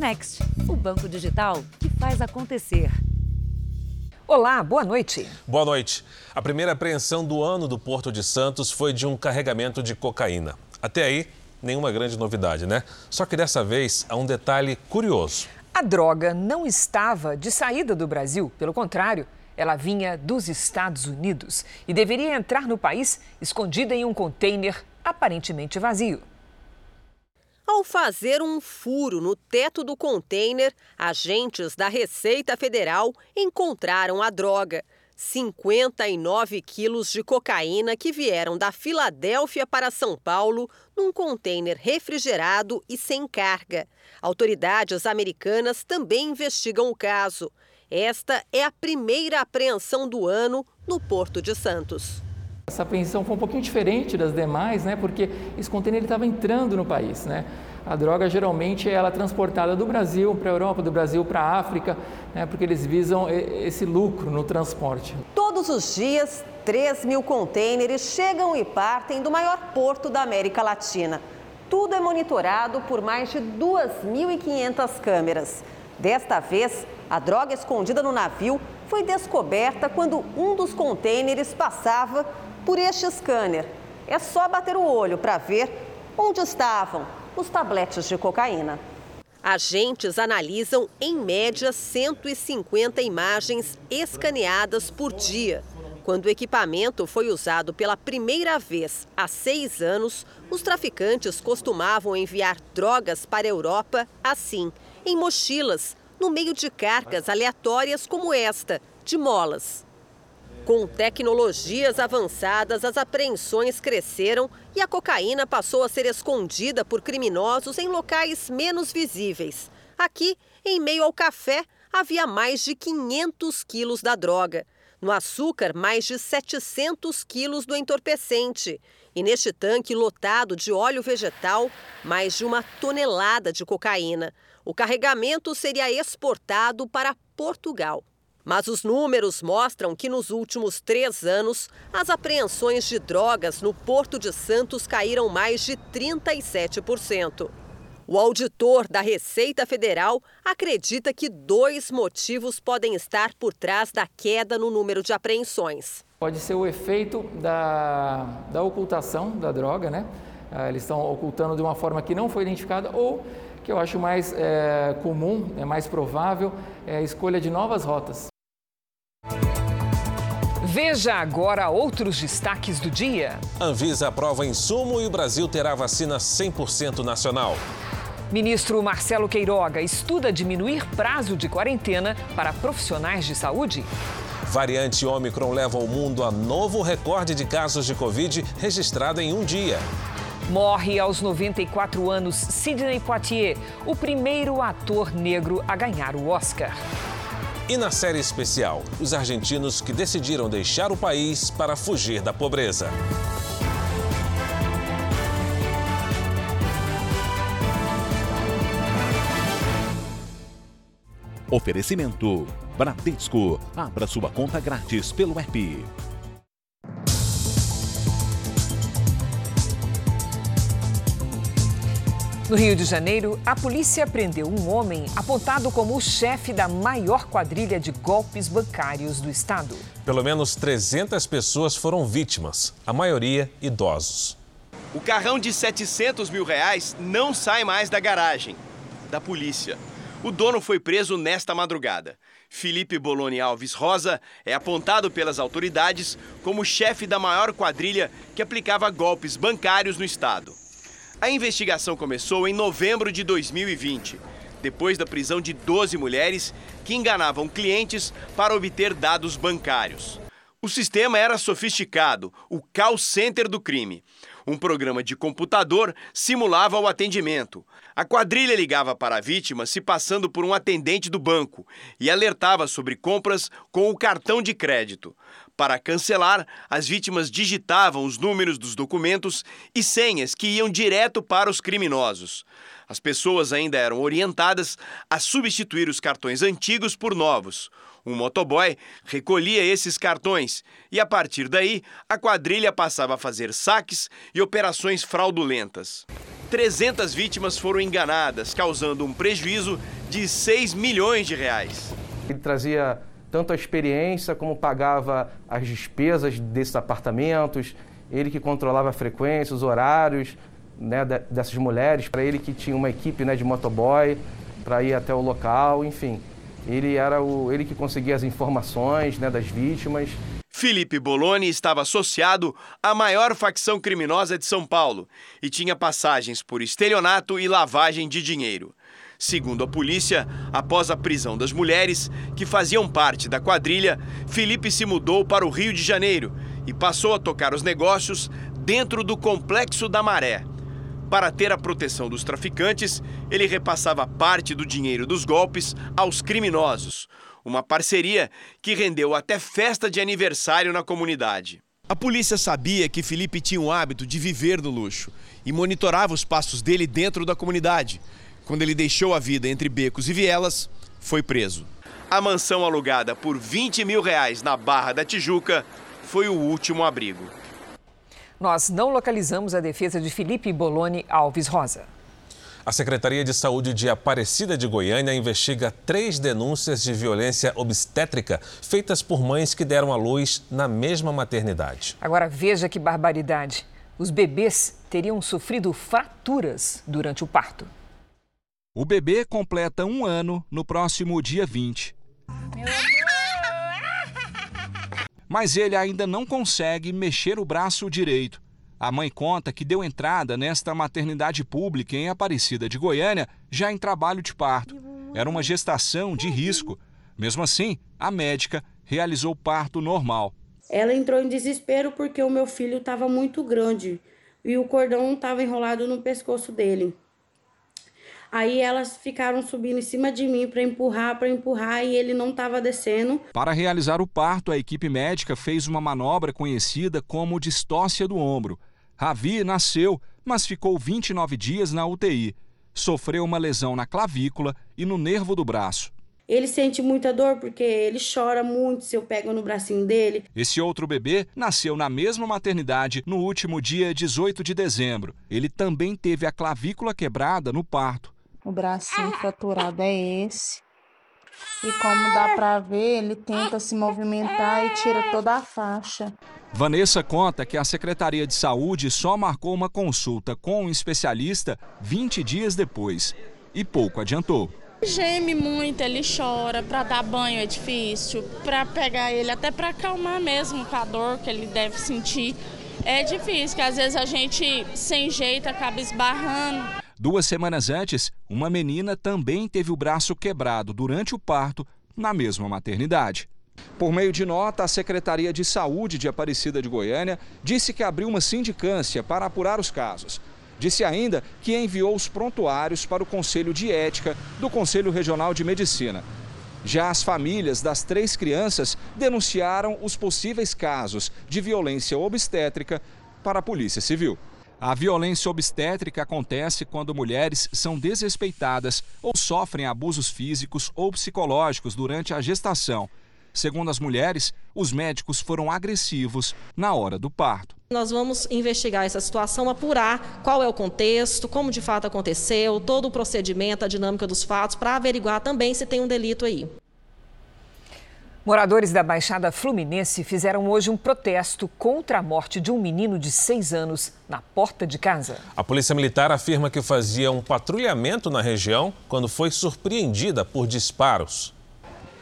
Next, o banco digital que faz acontecer. Olá, boa noite. Boa noite. A primeira apreensão do ano do Porto de Santos foi de um carregamento de cocaína. Até aí, nenhuma grande novidade, né? Só que dessa vez há um detalhe curioso. A droga não estava de saída do Brasil, pelo contrário, ela vinha dos Estados Unidos e deveria entrar no país escondida em um container aparentemente vazio. Ao fazer um furo no teto do container, agentes da Receita Federal encontraram a droga. 59 quilos de cocaína que vieram da Filadélfia para São Paulo num container refrigerado e sem carga. Autoridades americanas também investigam o caso. Esta é a primeira apreensão do ano no Porto de Santos. Essa apreensão foi um pouquinho diferente das demais, né? Porque esse container estava entrando no país, né? A droga geralmente ela é transportada do Brasil para a Europa, do Brasil para a África, né? Porque eles visam esse lucro no transporte. Todos os dias, 3 mil contêineres chegam e partem do maior porto da América Latina. Tudo é monitorado por mais de 2.500 câmeras. Desta vez, a droga escondida no navio foi descoberta quando um dos contêineres passava por este scanner. É só bater o olho para ver onde estavam os tabletes de cocaína. Agentes analisam, em média, 150 imagens escaneadas por dia. Quando o equipamento foi usado pela primeira vez há seis anos, os traficantes costumavam enviar drogas para a Europa assim, em mochilas, no meio de cargas aleatórias como esta, de molas. Com tecnologias avançadas, as apreensões cresceram e a cocaína passou a ser escondida por criminosos em locais menos visíveis. Aqui, em meio ao café, havia mais de 500 quilos da droga. No açúcar, mais de 700 quilos do entorpecente. E neste tanque lotado de óleo vegetal, mais de uma tonelada de cocaína. O carregamento seria exportado para Portugal. Mas os números mostram que nos últimos três anos, as apreensões de drogas no Porto de Santos caíram mais de 37%. O auditor da Receita Federal acredita que dois motivos podem estar por trás da queda no número de apreensões. Pode ser o efeito da, da ocultação da droga, né? Ah, eles estão ocultando de uma forma que não foi identificada ou que eu acho mais é, comum, é mais provável, é a escolha de novas rotas. Veja agora outros destaques do dia. Anvisa aprova insumo e o Brasil terá vacina 100% nacional. Ministro Marcelo Queiroga estuda diminuir prazo de quarentena para profissionais de saúde. Variante Ômicron leva o mundo a novo recorde de casos de Covid registrado em um dia. Morre aos 94 anos Sidney Poitier, o primeiro ator negro a ganhar o Oscar. E na série especial, os argentinos que decidiram deixar o país para fugir da pobreza. Oferecimento: Bradesco. Abra sua conta grátis pelo app. No Rio de Janeiro, a polícia prendeu um homem apontado como o chefe da maior quadrilha de golpes bancários do estado. Pelo menos 300 pessoas foram vítimas, a maioria idosos. O carrão de 700 mil reais não sai mais da garagem da polícia. O dono foi preso nesta madrugada. Felipe Boloni Alves Rosa é apontado pelas autoridades como chefe da maior quadrilha que aplicava golpes bancários no estado. A investigação começou em novembro de 2020, depois da prisão de 12 mulheres que enganavam clientes para obter dados bancários. O sistema era sofisticado, o call center do crime. Um programa de computador simulava o atendimento. A quadrilha ligava para a vítima se passando por um atendente do banco e alertava sobre compras com o cartão de crédito. Para cancelar, as vítimas digitavam os números dos documentos e senhas que iam direto para os criminosos. As pessoas ainda eram orientadas a substituir os cartões antigos por novos. Um motoboy recolhia esses cartões e, a partir daí, a quadrilha passava a fazer saques e operações fraudulentas. 300 vítimas foram enganadas, causando um prejuízo de 6 milhões de reais. Ele trazia tanto a experiência como pagava as despesas desses apartamentos, ele que controlava a frequência, os horários né, dessas mulheres, para ele que tinha uma equipe né, de motoboy para ir até o local, enfim. Ele era o, ele que conseguia as informações né, das vítimas. Felipe Boloni estava associado à maior facção criminosa de São Paulo e tinha passagens por estelionato e lavagem de dinheiro. Segundo a polícia, após a prisão das mulheres que faziam parte da quadrilha, Felipe se mudou para o Rio de Janeiro e passou a tocar os negócios dentro do Complexo da Maré. Para ter a proteção dos traficantes, ele repassava parte do dinheiro dos golpes aos criminosos. Uma parceria que rendeu até festa de aniversário na comunidade. A polícia sabia que Felipe tinha o hábito de viver no luxo e monitorava os passos dele dentro da comunidade. Quando ele deixou a vida entre becos e vielas, foi preso. A mansão alugada por 20 mil reais na Barra da Tijuca foi o último abrigo. Nós não localizamos a defesa de Felipe Boloni Alves Rosa. A Secretaria de Saúde de Aparecida de Goiânia investiga três denúncias de violência obstétrica feitas por mães que deram à luz na mesma maternidade. Agora veja que barbaridade. Os bebês teriam sofrido fraturas durante o parto. O bebê completa um ano no próximo dia 20. Meu mas ele ainda não consegue mexer o braço direito. A mãe conta que deu entrada nesta maternidade pública em Aparecida de Goiânia já em trabalho de parto. Era uma gestação de risco. Mesmo assim, a médica realizou parto normal. Ela entrou em desespero porque o meu filho estava muito grande e o cordão estava enrolado no pescoço dele. Aí elas ficaram subindo em cima de mim para empurrar, para empurrar e ele não estava descendo. Para realizar o parto, a equipe médica fez uma manobra conhecida como distócia do ombro. Ravi nasceu, mas ficou 29 dias na UTI. Sofreu uma lesão na clavícula e no nervo do braço. Ele sente muita dor porque ele chora muito se eu pego no bracinho dele. Esse outro bebê nasceu na mesma maternidade no último dia 18 de dezembro. Ele também teve a clavícula quebrada no parto. O bracinho fraturado é esse. E como dá para ver, ele tenta se movimentar e tira toda a faixa. Vanessa conta que a Secretaria de Saúde só marcou uma consulta com um especialista 20 dias depois e pouco adiantou. Geme muito, ele chora, para dar banho é difícil, para pegar ele, até para acalmar mesmo com a dor que ele deve sentir. É difícil, que às vezes a gente sem jeito acaba esbarrando. Duas semanas antes, uma menina também teve o braço quebrado durante o parto na mesma maternidade. Por meio de nota, a Secretaria de Saúde de Aparecida de Goiânia disse que abriu uma sindicância para apurar os casos. Disse ainda que enviou os prontuários para o Conselho de Ética do Conselho Regional de Medicina. Já as famílias das três crianças denunciaram os possíveis casos de violência obstétrica para a Polícia Civil. A violência obstétrica acontece quando mulheres são desrespeitadas ou sofrem abusos físicos ou psicológicos durante a gestação. Segundo as mulheres, os médicos foram agressivos na hora do parto. Nós vamos investigar essa situação, apurar qual é o contexto, como de fato aconteceu, todo o procedimento, a dinâmica dos fatos, para averiguar também se tem um delito aí. Moradores da Baixada Fluminense fizeram hoje um protesto contra a morte de um menino de seis anos na porta de casa. A Polícia Militar afirma que fazia um patrulhamento na região quando foi surpreendida por disparos.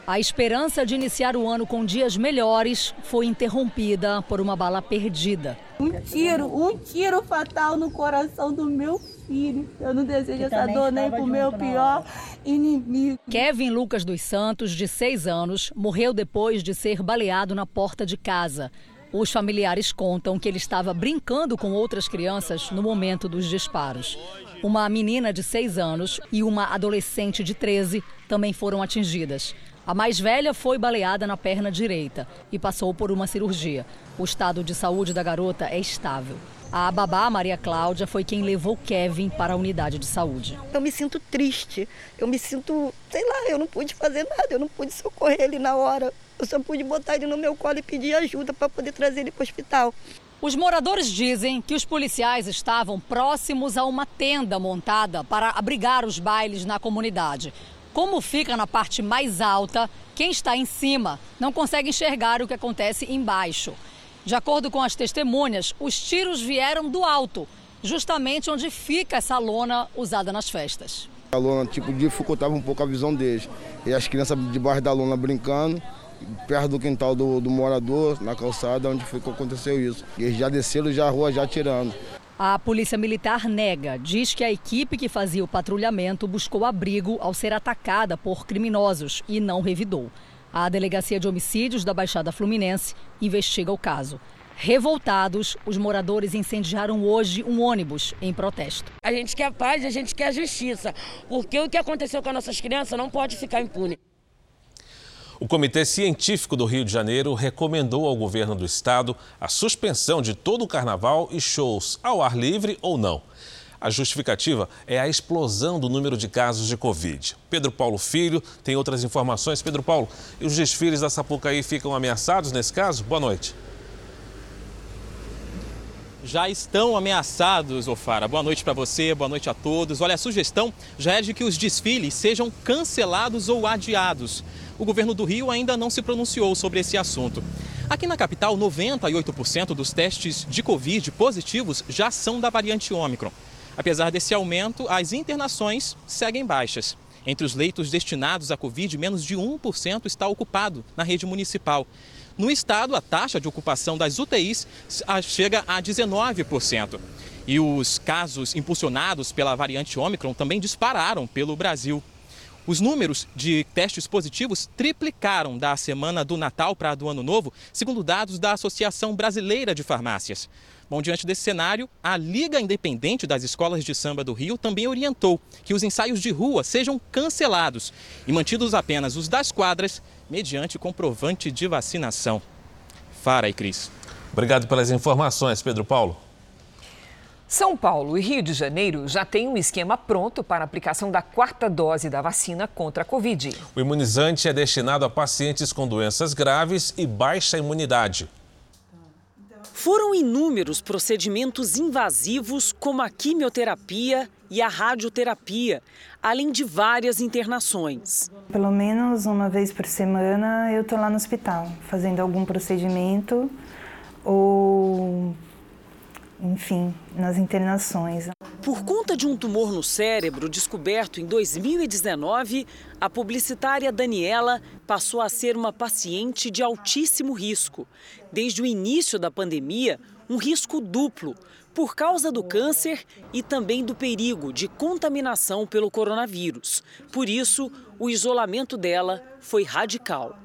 A esperança de iniciar o ano com dias melhores foi interrompida por uma bala perdida. Um tiro, um tiro fatal no coração do meu filho. Eu não desejo essa dor nem pro meu pior inimigo. Kevin Lucas dos Santos, de 6 anos, morreu depois de ser baleado na porta de casa. Os familiares contam que ele estava brincando com outras crianças no momento dos disparos. Uma menina de 6 anos e uma adolescente de 13 também foram atingidas. A mais velha foi baleada na perna direita e passou por uma cirurgia. O estado de saúde da garota é estável. A babá Maria Cláudia foi quem levou Kevin para a unidade de saúde. Eu me sinto triste, eu me sinto, sei lá, eu não pude fazer nada, eu não pude socorrer ele na hora. Eu só pude botar ele no meu colo e pedir ajuda para poder trazer ele para o hospital. Os moradores dizem que os policiais estavam próximos a uma tenda montada para abrigar os bailes na comunidade. Como fica na parte mais alta, quem está em cima não consegue enxergar o que acontece embaixo. De acordo com as testemunhas, os tiros vieram do alto, justamente onde fica essa lona usada nas festas. A lona tipo dificultava um pouco a visão deles. E as crianças debaixo da lona brincando, perto do quintal do, do morador, na calçada, onde foi que aconteceu isso. E eles já desceram já a rua já atirando. A Polícia Militar nega, diz que a equipe que fazia o patrulhamento buscou abrigo ao ser atacada por criminosos e não revidou. A Delegacia de Homicídios da Baixada Fluminense investiga o caso. Revoltados, os moradores incendiaram hoje um ônibus em protesto. A gente quer paz, a gente quer justiça, porque o que aconteceu com as nossas crianças não pode ficar impune. O Comitê Científico do Rio de Janeiro recomendou ao governo do estado a suspensão de todo o carnaval e shows ao ar livre ou não. A justificativa é a explosão do número de casos de Covid. Pedro Paulo Filho tem outras informações. Pedro Paulo, e os desfiles da Sapucaí ficam ameaçados nesse caso? Boa noite já estão ameaçados, Ofara. Boa noite para você, boa noite a todos. Olha, a sugestão já é de que os desfiles sejam cancelados ou adiados. O governo do Rio ainda não se pronunciou sobre esse assunto. Aqui na capital, 98% dos testes de Covid positivos já são da variante Ômicron. Apesar desse aumento, as internações seguem baixas. Entre os leitos destinados à Covid, menos de 1% está ocupado na rede municipal. No estado, a taxa de ocupação das UTIs chega a 19%. E os casos impulsionados pela variante Ômicron também dispararam pelo Brasil. Os números de testes positivos triplicaram da semana do Natal para a do Ano Novo, segundo dados da Associação Brasileira de Farmácias. Bom, diante desse cenário, a Liga Independente das Escolas de Samba do Rio também orientou que os ensaios de rua sejam cancelados e mantidos apenas os das quadras mediante comprovante de vacinação. Fara e Cris. Obrigado pelas informações, Pedro Paulo. São Paulo e Rio de Janeiro já têm um esquema pronto para a aplicação da quarta dose da vacina contra a Covid. O imunizante é destinado a pacientes com doenças graves e baixa imunidade. Foram inúmeros procedimentos invasivos, como a quimioterapia e a radioterapia, além de várias internações. Pelo menos uma vez por semana eu estou lá no hospital, fazendo algum procedimento ou, enfim, nas internações. Por conta de um tumor no cérebro descoberto em 2019, a publicitária Daniela passou a ser uma paciente de altíssimo risco. Desde o início da pandemia, um risco duplo por causa do câncer e também do perigo de contaminação pelo coronavírus. Por isso, o isolamento dela foi radical.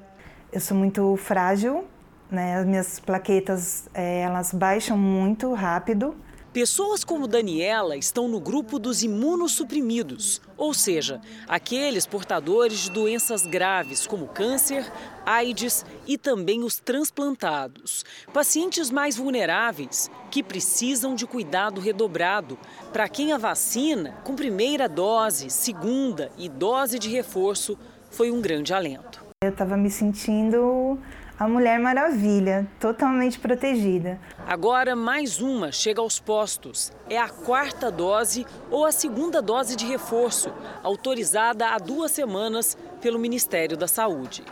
Eu sou muito frágil, né? As minhas plaquetas é, elas baixam muito rápido. Pessoas como Daniela estão no grupo dos imunossuprimidos, ou seja, aqueles portadores de doenças graves como câncer, AIDS e também os transplantados. Pacientes mais vulneráveis que precisam de cuidado redobrado. Para quem a vacina, com primeira dose, segunda e dose de reforço, foi um grande alento. Eu estava me sentindo a Mulher Maravilha, totalmente protegida. Agora, mais uma chega aos postos. É a quarta dose ou a segunda dose de reforço, autorizada há duas semanas pelo Ministério da Saúde.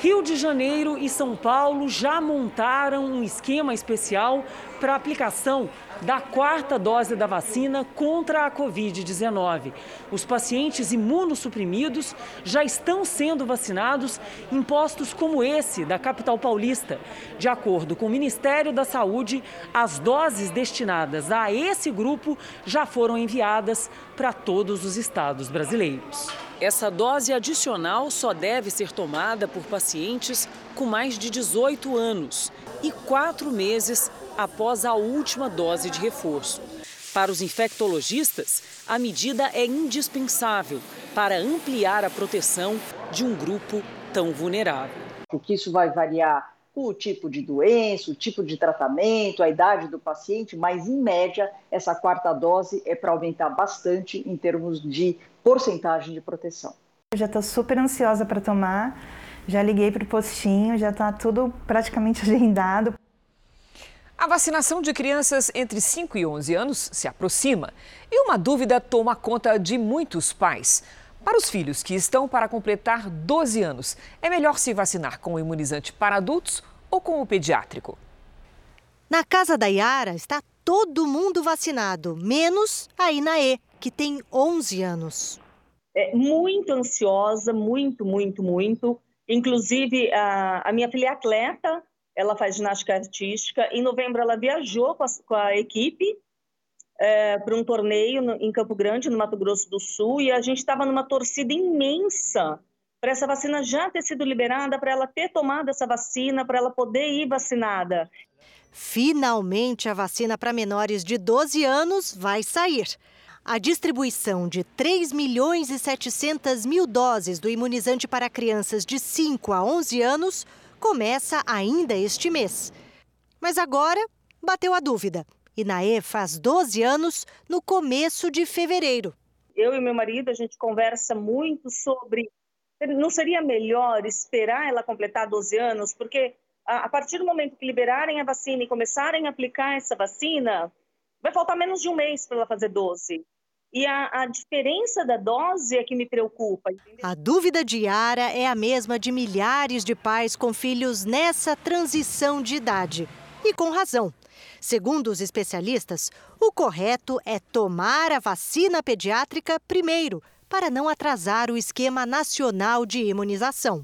Rio de Janeiro e São Paulo já montaram um esquema especial para aplicação da quarta dose da vacina contra a Covid-19. Os pacientes imunossuprimidos já estão sendo vacinados em postos como esse da capital paulista. De acordo com o Ministério da Saúde, as doses destinadas a esse grupo já foram enviadas para todos os estados brasileiros. Essa dose adicional só deve ser tomada por pacientes com mais de 18 anos e quatro meses após a última dose de reforço. Para os infectologistas, a medida é indispensável para ampliar a proteção de um grupo tão vulnerável. Porque isso vai variar o tipo de doença, o tipo de tratamento, a idade do paciente, mas em média essa quarta dose é para aumentar bastante em termos de porcentagem de proteção. Eu já estou super ansiosa para tomar, já liguei para o postinho, já está tudo praticamente agendado. A vacinação de crianças entre 5 e 11 anos se aproxima e uma dúvida toma conta de muitos pais. Para os filhos que estão para completar 12 anos, é melhor se vacinar com o imunizante para adultos ou com o pediátrico? Na casa da Yara está todo mundo vacinado, menos a Inaê, que tem 11 anos. É muito ansiosa, muito, muito, muito. Inclusive, a, a minha filha é atleta, ela faz ginástica artística. Em novembro, ela viajou com a, com a equipe é, para um torneio no, em Campo Grande, no Mato Grosso do Sul, e a gente estava numa torcida imensa para essa vacina já ter sido liberada, para ela ter tomado essa vacina, para ela poder ir vacinada. Finalmente, a vacina para menores de 12 anos vai sair. A distribuição de 3 milhões e 700 mil doses do imunizante para crianças de 5 a 11 anos começa ainda este mês. Mas agora bateu a dúvida. Inaê faz 12 anos no começo de fevereiro. Eu e meu marido, a gente conversa muito sobre. Não seria melhor esperar ela completar 12 anos? Porque a partir do momento que liberarem a vacina e começarem a aplicar essa vacina, vai faltar menos de um mês para ela fazer 12. E a, a, diferença da dose é que me preocupa. A dúvida diária é a mesma de milhares de pais com filhos nessa transição de idade. E com razão. Segundo os especialistas, o correto é tomar a vacina pediátrica primeiro, para não atrasar o esquema nacional de imunização.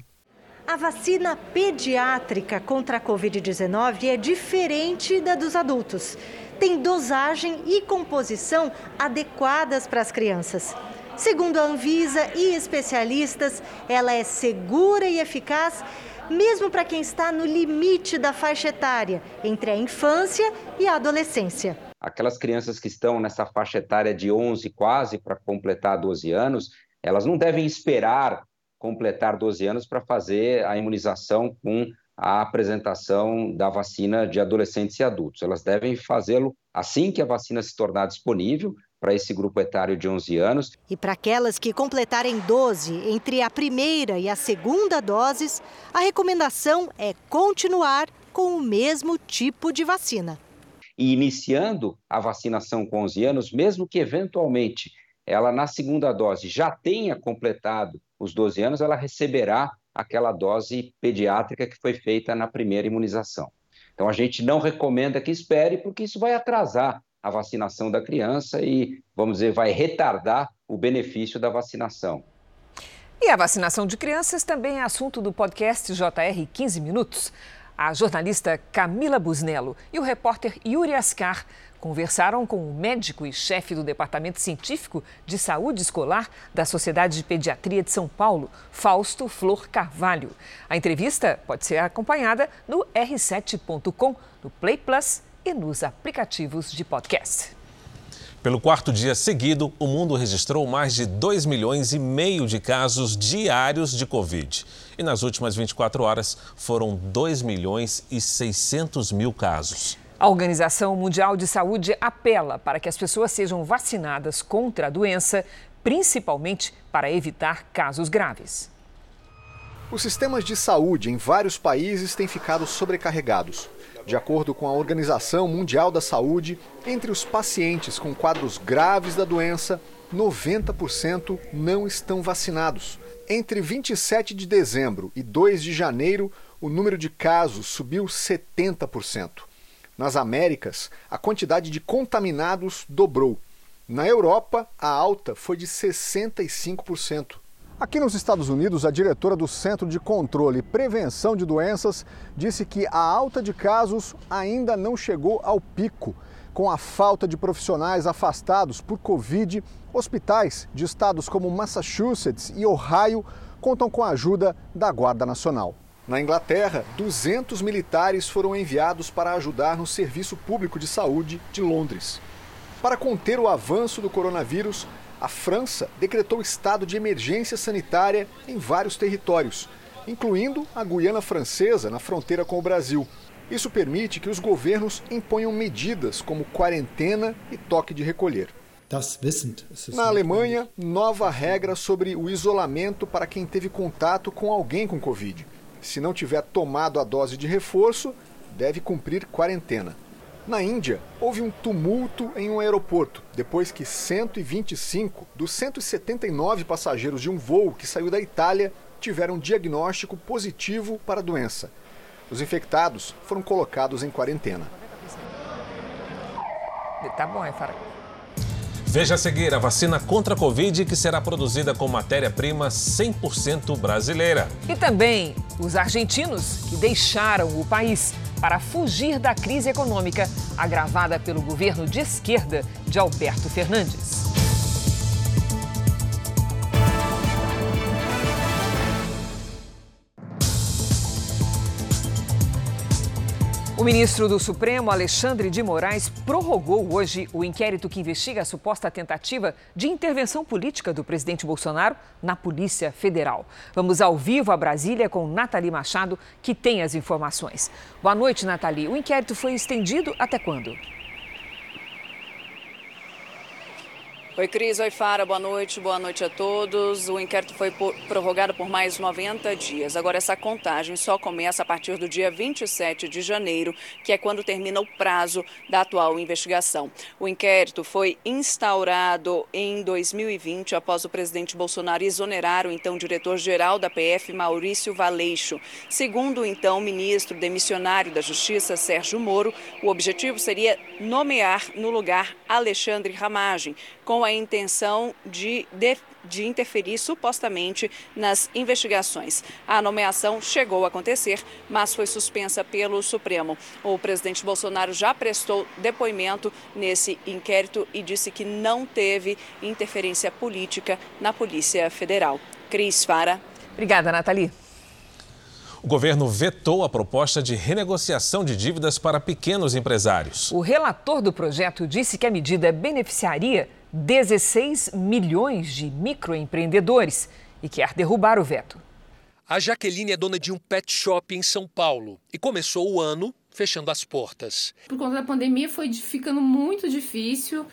A vacina pediátrica contra a Covid-19 é diferente da dos adultos tem dosagem e composição adequadas para as crianças. Segundo a Anvisa e especialistas, ela é segura e eficaz mesmo para quem está no limite da faixa etária, entre a infância e a adolescência. Aquelas crianças que estão nessa faixa etária de 11 quase para completar 12 anos, elas não devem esperar completar 12 anos para fazer a imunização com a apresentação da vacina de adolescentes e adultos. Elas devem fazê-lo assim que a vacina se tornar disponível para esse grupo etário de 11 anos. E para aquelas que completarem 12 entre a primeira e a segunda doses, a recomendação é continuar com o mesmo tipo de vacina. E iniciando a vacinação com 11 anos, mesmo que eventualmente ela na segunda dose já tenha completado os 12 anos, ela receberá aquela dose pediátrica que foi feita na primeira imunização. Então, a gente não recomenda que espere, porque isso vai atrasar a vacinação da criança e, vamos dizer, vai retardar o benefício da vacinação. E a vacinação de crianças também é assunto do podcast JR 15 Minutos. A jornalista Camila Busnello e o repórter Yuri Ascar conversaram com o médico e chefe do Departamento Científico de Saúde Escolar da Sociedade de Pediatria de São Paulo, Fausto Flor Carvalho. A entrevista pode ser acompanhada no r7.com, no Play Plus e nos aplicativos de podcast. Pelo quarto dia seguido, o mundo registrou mais de 2 milhões e meio de casos diários de Covid. E nas últimas 24 horas foram 2 milhões e 600 mil casos. A Organização Mundial de Saúde apela para que as pessoas sejam vacinadas contra a doença, principalmente para evitar casos graves. Os sistemas de saúde em vários países têm ficado sobrecarregados. De acordo com a Organização Mundial da Saúde, entre os pacientes com quadros graves da doença, 90% não estão vacinados. Entre 27 de dezembro e 2 de janeiro, o número de casos subiu 70%. Nas Américas, a quantidade de contaminados dobrou. Na Europa, a alta foi de 65%. Aqui nos Estados Unidos, a diretora do Centro de Controle e Prevenção de Doenças disse que a alta de casos ainda não chegou ao pico. Com a falta de profissionais afastados por Covid, hospitais de estados como Massachusetts e Ohio contam com a ajuda da Guarda Nacional. Na Inglaterra, 200 militares foram enviados para ajudar no Serviço Público de Saúde de Londres. Para conter o avanço do coronavírus, a França decretou estado de emergência sanitária em vários territórios, incluindo a Guiana Francesa, na fronteira com o Brasil. Isso permite que os governos imponham medidas como quarentena e toque de recolher. Na Alemanha, nova regra sobre o isolamento para quem teve contato com alguém com Covid. Se não tiver tomado a dose de reforço, deve cumprir quarentena. Na Índia, houve um tumulto em um aeroporto depois que 125 dos 179 passageiros de um voo que saiu da Itália tiveram diagnóstico positivo para a doença. Os infectados foram colocados em quarentena. Tá bom, é. Veja a seguir a vacina contra a Covid que será produzida com matéria-prima 100% brasileira. E também os argentinos que deixaram o país para fugir da crise econômica agravada pelo governo de esquerda de Alberto Fernandes. O ministro do Supremo, Alexandre de Moraes, prorrogou hoje o inquérito que investiga a suposta tentativa de intervenção política do presidente Bolsonaro na Polícia Federal. Vamos ao vivo a Brasília com Nathalie Machado, que tem as informações. Boa noite, Nathalie. O inquérito foi estendido até quando? Oi, Cris. Oi, Fara. Boa noite. Boa noite a todos. O inquérito foi prorrogado por mais 90 dias. Agora, essa contagem só começa a partir do dia 27 de janeiro, que é quando termina o prazo da atual investigação. O inquérito foi instaurado em 2020, após o presidente Bolsonaro exonerar o então diretor-geral da PF, Maurício Valeixo. Segundo o então ministro demissionário da Justiça, Sérgio Moro, o objetivo seria nomear no lugar Alexandre Ramagem, com a intenção de, de, de, interferir supostamente nas investigações. A nomeação chegou a acontecer, mas foi suspensa pelo Supremo. O presidente Bolsonaro já prestou depoimento nesse inquérito e disse que não teve interferência política na Polícia Federal. Cris Fara. Obrigada, Nathalie. O governo vetou a proposta de renegociação de dívidas para pequenos empresários. O relator do projeto disse que a medida beneficiaria 16 milhões de microempreendedores e quer derrubar o veto. A Jaqueline é dona de um pet shop em São Paulo e começou o ano fechando as portas. Por conta da pandemia foi ficando muito difícil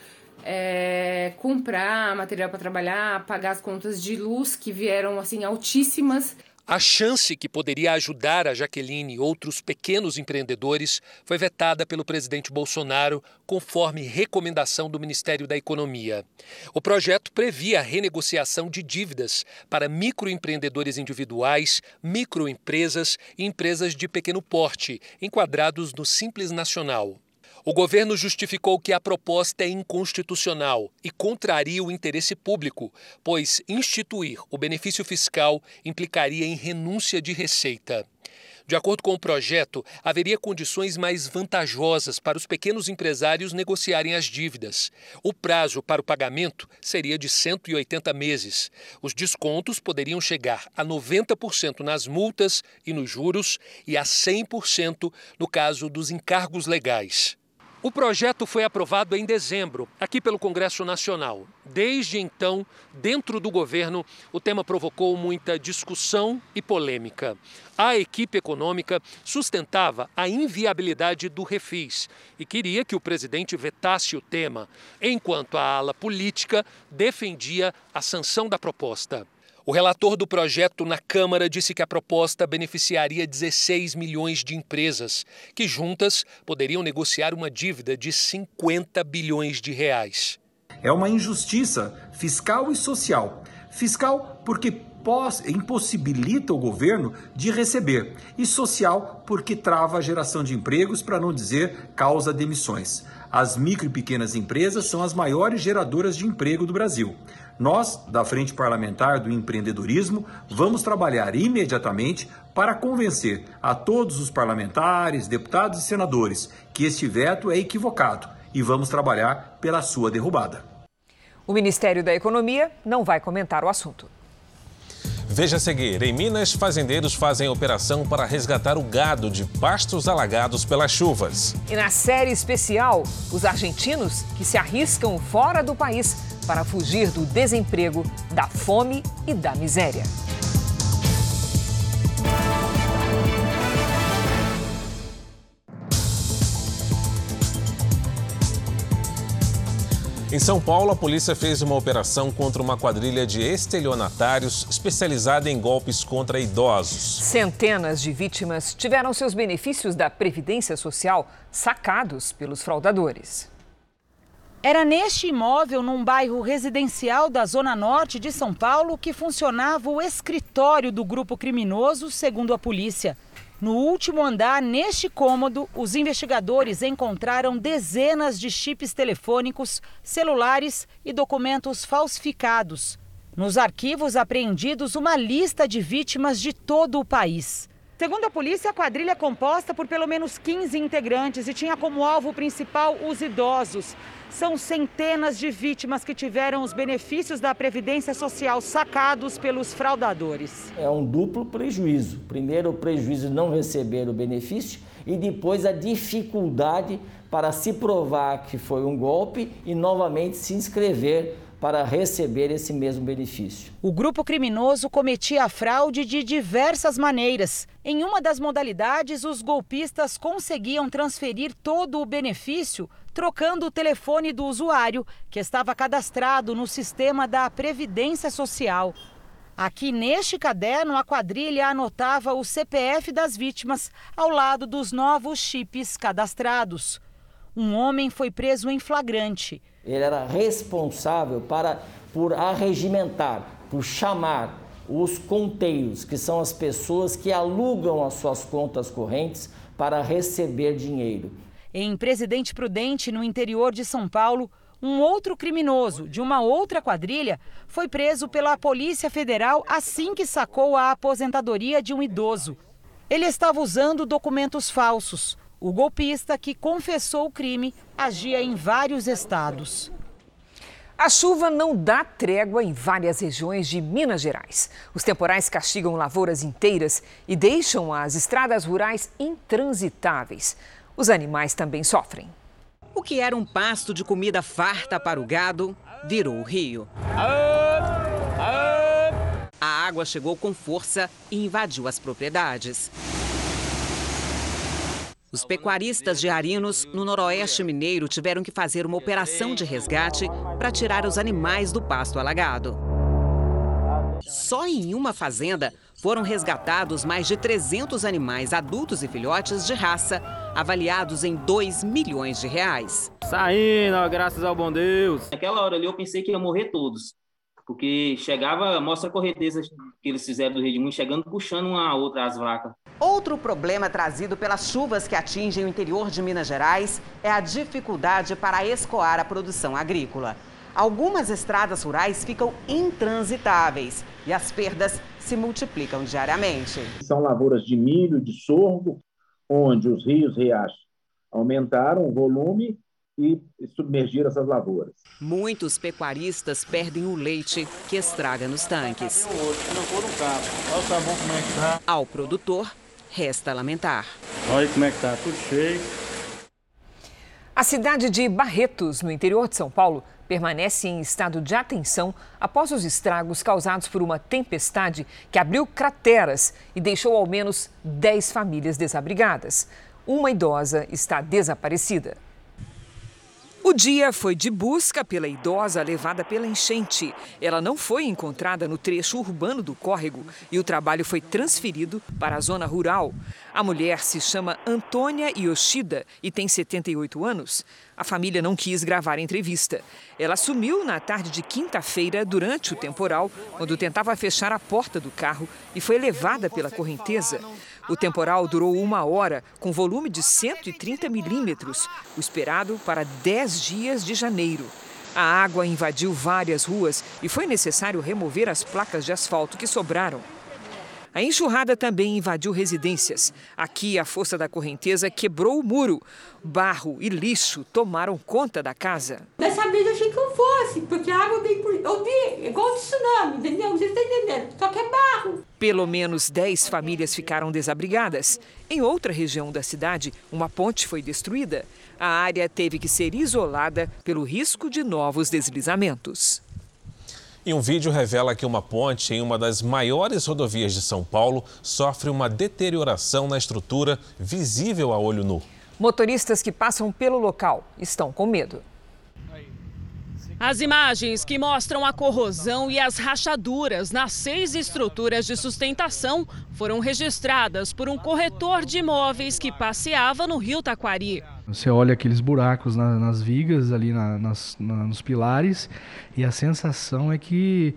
é, comprar material para trabalhar, pagar as contas de luz que vieram assim altíssimas. A chance que poderia ajudar a Jaqueline e outros pequenos empreendedores foi vetada pelo presidente Bolsonaro, conforme recomendação do Ministério da Economia. O projeto previa a renegociação de dívidas para microempreendedores individuais, microempresas e empresas de pequeno porte, enquadrados no Simples Nacional. O governo justificou que a proposta é inconstitucional e contraria o interesse público, pois instituir o benefício fiscal implicaria em renúncia de receita. De acordo com o projeto, haveria condições mais vantajosas para os pequenos empresários negociarem as dívidas. O prazo para o pagamento seria de 180 meses. Os descontos poderiam chegar a 90% nas multas e nos juros e a 100% no caso dos encargos legais. O projeto foi aprovado em dezembro, aqui pelo Congresso Nacional. Desde então, dentro do governo, o tema provocou muita discussão e polêmica. A equipe econômica sustentava a inviabilidade do refis e queria que o presidente vetasse o tema, enquanto a ala política defendia a sanção da proposta. O relator do projeto na Câmara disse que a proposta beneficiaria 16 milhões de empresas, que juntas poderiam negociar uma dívida de 50 bilhões de reais. É uma injustiça fiscal e social. Fiscal porque impossibilita o governo de receber, e social porque trava a geração de empregos, para não dizer causa demissões. As micro e pequenas empresas são as maiores geradoras de emprego do Brasil. Nós, da Frente Parlamentar do Empreendedorismo, vamos trabalhar imediatamente para convencer a todos os parlamentares, deputados e senadores que este veto é equivocado e vamos trabalhar pela sua derrubada. O Ministério da Economia não vai comentar o assunto. Veja a seguir: em Minas, fazendeiros fazem operação para resgatar o gado de pastos alagados pelas chuvas. E na série especial, os argentinos que se arriscam fora do país para fugir do desemprego, da fome e da miséria. Em São Paulo, a polícia fez uma operação contra uma quadrilha de estelionatários especializada em golpes contra idosos. Centenas de vítimas tiveram seus benefícios da Previdência Social sacados pelos fraudadores. Era neste imóvel, num bairro residencial da Zona Norte de São Paulo, que funcionava o escritório do grupo criminoso, segundo a polícia. No último andar, neste cômodo, os investigadores encontraram dezenas de chips telefônicos, celulares e documentos falsificados. Nos arquivos apreendidos, uma lista de vítimas de todo o país. Segundo a polícia, a quadrilha é composta por pelo menos 15 integrantes e tinha como alvo principal os idosos. São centenas de vítimas que tiveram os benefícios da Previdência Social sacados pelos fraudadores. É um duplo prejuízo. Primeiro, o prejuízo de não receber o benefício e depois a dificuldade para se provar que foi um golpe e novamente se inscrever para receber esse mesmo benefício. O grupo criminoso cometia a fraude de diversas maneiras. Em uma das modalidades, os golpistas conseguiam transferir todo o benefício trocando o telefone do usuário, que estava cadastrado no sistema da Previdência Social. Aqui neste caderno, a quadrilha anotava o CPF das vítimas ao lado dos novos chips cadastrados. Um homem foi preso em flagrante. Ele era responsável para, por arregimentar, por chamar os conteiros, que são as pessoas que alugam as suas contas correntes para receber dinheiro. Em Presidente Prudente, no interior de São Paulo, um outro criminoso de uma outra quadrilha foi preso pela Polícia Federal assim que sacou a aposentadoria de um idoso. Ele estava usando documentos falsos. O golpista, que confessou o crime, agia em vários estados. A chuva não dá trégua em várias regiões de Minas Gerais. Os temporais castigam lavouras inteiras e deixam as estradas rurais intransitáveis. Os animais também sofrem. O que era um pasto de comida farta para o gado virou o rio. A água chegou com força e invadiu as propriedades. Os pecuaristas de Arinos, no noroeste mineiro, tiveram que fazer uma operação de resgate para tirar os animais do pasto alagado. Só em uma fazenda foram resgatados mais de 300 animais adultos e filhotes de raça, avaliados em 2 milhões de reais. Saindo, graças ao bom Deus. Naquela hora ali eu pensei que ia morrer todos, porque chegava, mostra a correnteza que eles fizeram do Redmundo, chegando puxando uma a outra as vacas. Outro problema trazido pelas chuvas que atingem o interior de Minas Gerais é a dificuldade para escoar a produção agrícola. Algumas estradas rurais ficam intransitáveis e as perdas se multiplicam diariamente. São lavouras de milho, de sorgo, onde os rios riachos aumentaram o volume e submergiram essas lavouras. Muitos pecuaristas perdem o leite que estraga nos tanques. Ao produtor, resta lamentar. Olha como é que tá, tudo cheio. A cidade de Barretos, no interior de São Paulo, permanece em estado de atenção após os estragos causados por uma tempestade que abriu crateras e deixou ao menos 10 famílias desabrigadas. Uma idosa está desaparecida. O dia foi de busca pela idosa levada pela enchente. Ela não foi encontrada no trecho urbano do córrego e o trabalho foi transferido para a zona rural. A mulher se chama Antônia Yoshida e tem 78 anos. A família não quis gravar a entrevista. Ela sumiu na tarde de quinta-feira durante o temporal, quando tentava fechar a porta do carro e foi levada pela correnteza. O temporal durou uma hora, com volume de 130 milímetros, o esperado para 10 dias de janeiro. A água invadiu várias ruas e foi necessário remover as placas de asfalto que sobraram. A enxurrada também invadiu residências. Aqui, a força da correnteza quebrou o muro. Barro e lixo tomaram conta da casa. Dessa vez eu achei que eu fosse, porque a água vem por. Eu vi, igual tsunami, entendeu? Você está entendendo? Só que é barro. Pelo menos 10 famílias ficaram desabrigadas. Em outra região da cidade, uma ponte foi destruída. A área teve que ser isolada pelo risco de novos deslizamentos. E um vídeo revela que uma ponte em uma das maiores rodovias de São Paulo sofre uma deterioração na estrutura visível a olho nu. Motoristas que passam pelo local estão com medo. As imagens que mostram a corrosão e as rachaduras nas seis estruturas de sustentação foram registradas por um corretor de imóveis que passeava no rio Taquari. Você olha aqueles buracos na, nas vigas, ali na, nas, na, nos pilares, e a sensação é que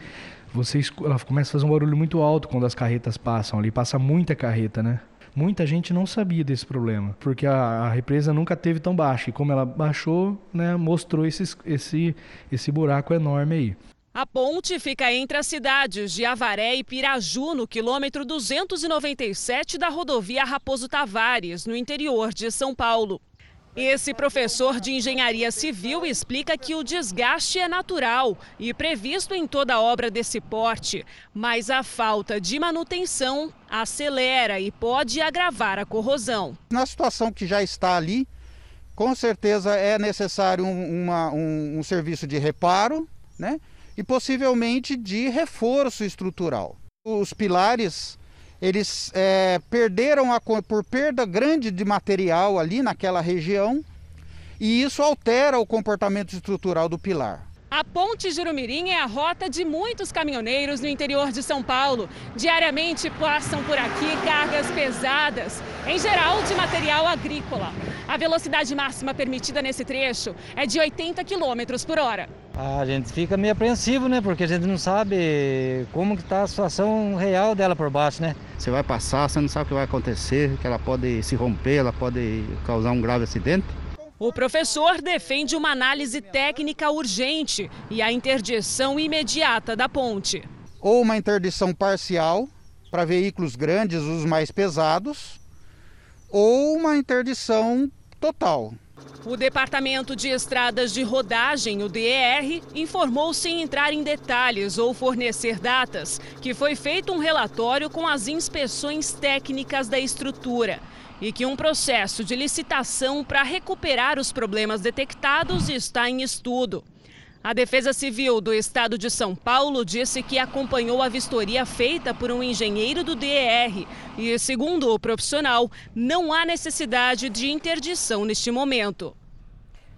você ela começa a fazer um barulho muito alto quando as carretas passam ali. Passa muita carreta, né? Muita gente não sabia desse problema, porque a, a represa nunca teve tão baixa. E como ela baixou, né, mostrou esses, esse, esse buraco enorme aí. A ponte fica entre as cidades de Avaré e Piraju, no quilômetro 297 da rodovia Raposo Tavares, no interior de São Paulo. Esse professor de engenharia civil explica que o desgaste é natural e previsto em toda obra desse porte, mas a falta de manutenção acelera e pode agravar a corrosão. Na situação que já está ali, com certeza é necessário um, uma, um, um serviço de reparo né? e possivelmente de reforço estrutural. Os pilares eles é, perderam a, por perda grande de material ali naquela região e isso altera o comportamento estrutural do pilar. A Ponte Jurumirim é a rota de muitos caminhoneiros no interior de São Paulo. Diariamente passam por aqui cargas pesadas, em geral de material agrícola. A velocidade máxima permitida nesse trecho é de 80 km por hora. A gente fica meio apreensivo, né? Porque a gente não sabe como que está a situação real dela por baixo, né? Você vai passar, você não sabe o que vai acontecer, que ela pode se romper, ela pode causar um grave acidente. O professor defende uma análise técnica urgente e a interdição imediata da ponte. Ou uma interdição parcial para veículos grandes, os mais pesados, ou uma interdição total. O Departamento de Estradas de Rodagem, o DER, informou sem entrar em detalhes ou fornecer datas que foi feito um relatório com as inspeções técnicas da estrutura e que um processo de licitação para recuperar os problemas detectados está em estudo. A Defesa Civil do Estado de São Paulo disse que acompanhou a vistoria feita por um engenheiro do DER e, segundo o profissional, não há necessidade de interdição neste momento.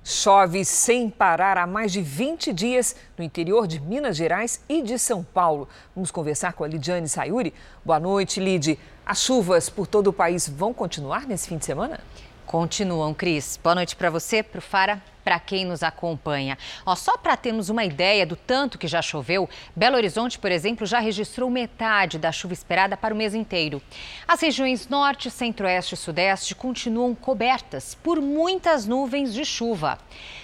Chove sem parar há mais de 20 dias no interior de Minas Gerais e de São Paulo. Vamos conversar com a Lidiane Sayuri. Boa noite, Lid. As chuvas por todo o país vão continuar nesse fim de semana? Continuam, Cris. Boa noite para você, para o Fara, para quem nos acompanha. Ó, só para termos uma ideia do tanto que já choveu, Belo Horizonte, por exemplo, já registrou metade da chuva esperada para o mês inteiro. As regiões norte, centro-oeste e sudeste continuam cobertas por muitas nuvens de chuva.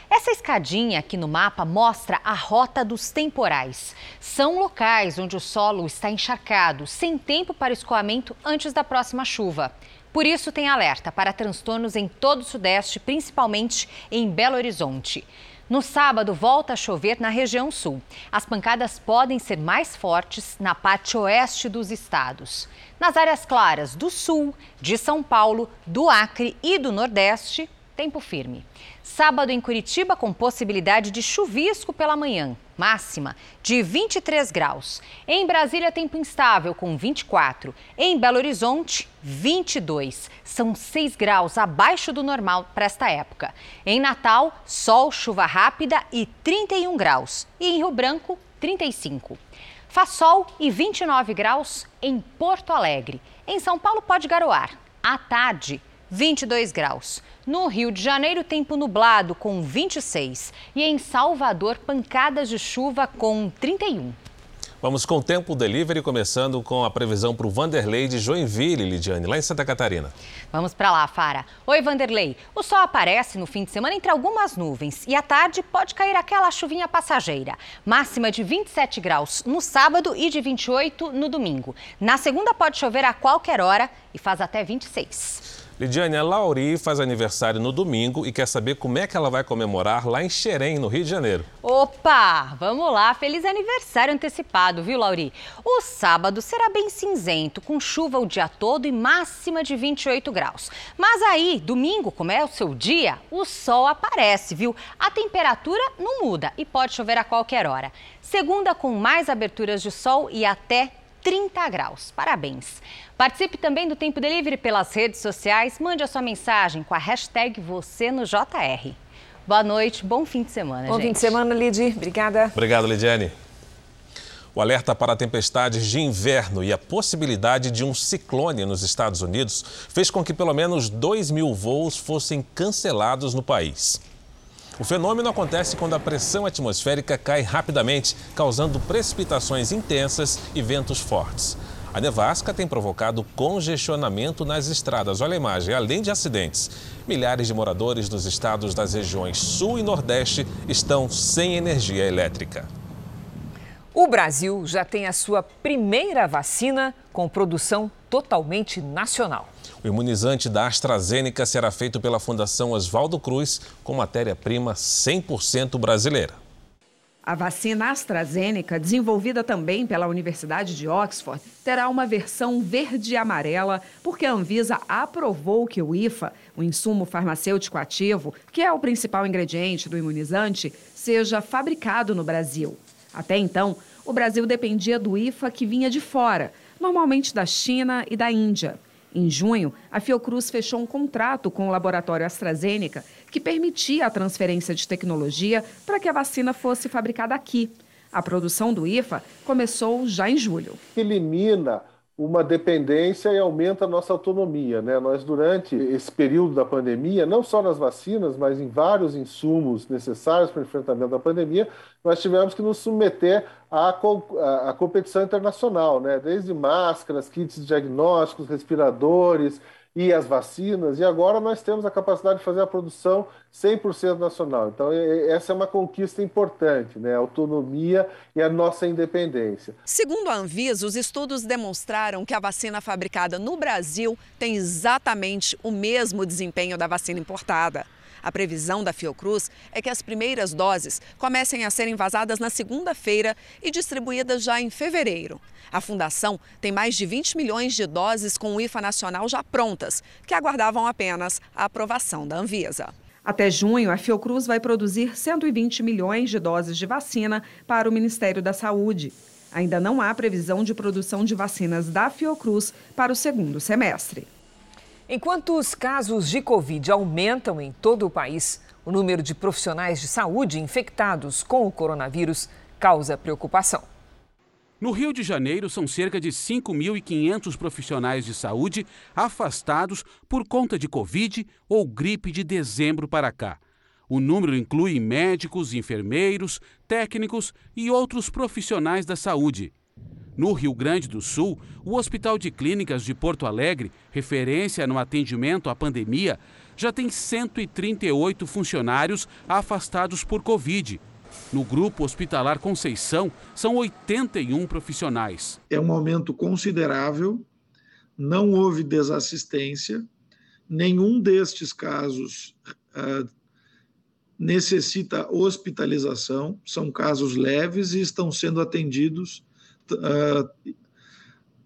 Essa escadinha aqui no mapa mostra a rota dos temporais. São locais onde o solo está encharcado, sem tempo para escoamento antes da próxima chuva. Por isso, tem alerta para transtornos em todo o Sudeste, principalmente em Belo Horizonte. No sábado, volta a chover na região sul. As pancadas podem ser mais fortes na parte oeste dos estados. Nas áreas claras do sul, de São Paulo, do Acre e do Nordeste, tempo firme. Sábado em Curitiba, com possibilidade de chuvisco pela manhã, máxima de 23 graus. Em Brasília, tempo instável, com 24. Em Belo Horizonte, 22. São 6 graus abaixo do normal para esta época. Em Natal, sol, chuva rápida e 31 graus. E em Rio Branco, 35. Faz sol e 29 graus em Porto Alegre. Em São Paulo, pode garoar. À tarde, 22 graus. No Rio de Janeiro, tempo nublado com 26. E em Salvador, pancadas de chuva com 31. Vamos com o tempo delivery, começando com a previsão para o Vanderlei de Joinville, Lidiane, lá em Santa Catarina. Vamos para lá, Fara. Oi, Vanderlei. O sol aparece no fim de semana entre algumas nuvens e à tarde pode cair aquela chuvinha passageira. Máxima de 27 graus no sábado e de 28 no domingo. Na segunda pode chover a qualquer hora e faz até 26. Lidiane, a Lauri faz aniversário no domingo e quer saber como é que ela vai comemorar lá em Xerém, no Rio de Janeiro. Opa, vamos lá, feliz aniversário antecipado, viu, Lauri? O sábado será bem cinzento, com chuva o dia todo e máxima de 28 graus. Mas aí, domingo, como é o seu dia, o sol aparece, viu? A temperatura não muda e pode chover a qualquer hora. Segunda com mais aberturas de sol e até 30 graus. Parabéns! Participe também do Tempo Delivery pelas redes sociais. Mande a sua mensagem com a hashtag você no JR. Boa noite, bom fim de semana, bom gente. Bom fim de semana, Lid. Obrigada. Obrigado, Lidiane. O alerta para tempestades de inverno e a possibilidade de um ciclone nos Estados Unidos fez com que pelo menos 2 mil voos fossem cancelados no país. O fenômeno acontece quando a pressão atmosférica cai rapidamente, causando precipitações intensas e ventos fortes. A nevasca tem provocado congestionamento nas estradas. Olha a imagem, além de acidentes. Milhares de moradores nos estados das regiões Sul e Nordeste estão sem energia elétrica. O Brasil já tem a sua primeira vacina com produção totalmente nacional. O imunizante da AstraZeneca será feito pela Fundação Oswaldo Cruz com matéria-prima 100% brasileira. A vacina AstraZeneca, desenvolvida também pela Universidade de Oxford, terá uma versão verde e amarela, porque a Anvisa aprovou que o IFA, o insumo farmacêutico ativo, que é o principal ingrediente do imunizante, seja fabricado no Brasil. Até então, o Brasil dependia do IFA que vinha de fora, normalmente da China e da Índia. Em junho, a Fiocruz fechou um contrato com o laboratório AstraZeneca que permitia a transferência de tecnologia para que a vacina fosse fabricada aqui. A produção do IFA começou já em julho. Elimina uma dependência e aumenta a nossa autonomia. Né? Nós, durante esse período da pandemia, não só nas vacinas, mas em vários insumos necessários para o enfrentamento da pandemia, nós tivemos que nos submeter à, à competição internacional, né? desde máscaras, kits diagnósticos, respiradores, e as vacinas, e agora nós temos a capacidade de fazer a produção 100% nacional. Então, essa é uma conquista importante, né? a autonomia e a nossa independência. Segundo a Anvisa, os estudos demonstraram que a vacina fabricada no Brasil tem exatamente o mesmo desempenho da vacina importada. A previsão da Fiocruz é que as primeiras doses comecem a serem vazadas na segunda-feira e distribuídas já em fevereiro. A fundação tem mais de 20 milhões de doses com o IFA nacional já prontas, que aguardavam apenas a aprovação da Anvisa. Até junho, a Fiocruz vai produzir 120 milhões de doses de vacina para o Ministério da Saúde. Ainda não há previsão de produção de vacinas da Fiocruz para o segundo semestre. Enquanto os casos de Covid aumentam em todo o país, o número de profissionais de saúde infectados com o coronavírus causa preocupação. No Rio de Janeiro, são cerca de 5.500 profissionais de saúde afastados por conta de Covid ou gripe de dezembro para cá. O número inclui médicos, enfermeiros, técnicos e outros profissionais da saúde. No Rio Grande do Sul, o Hospital de Clínicas de Porto Alegre, referência no atendimento à pandemia, já tem 138 funcionários afastados por Covid. No Grupo Hospitalar Conceição, são 81 profissionais. É um aumento considerável, não houve desassistência, nenhum destes casos uh, necessita hospitalização, são casos leves e estão sendo atendidos uh,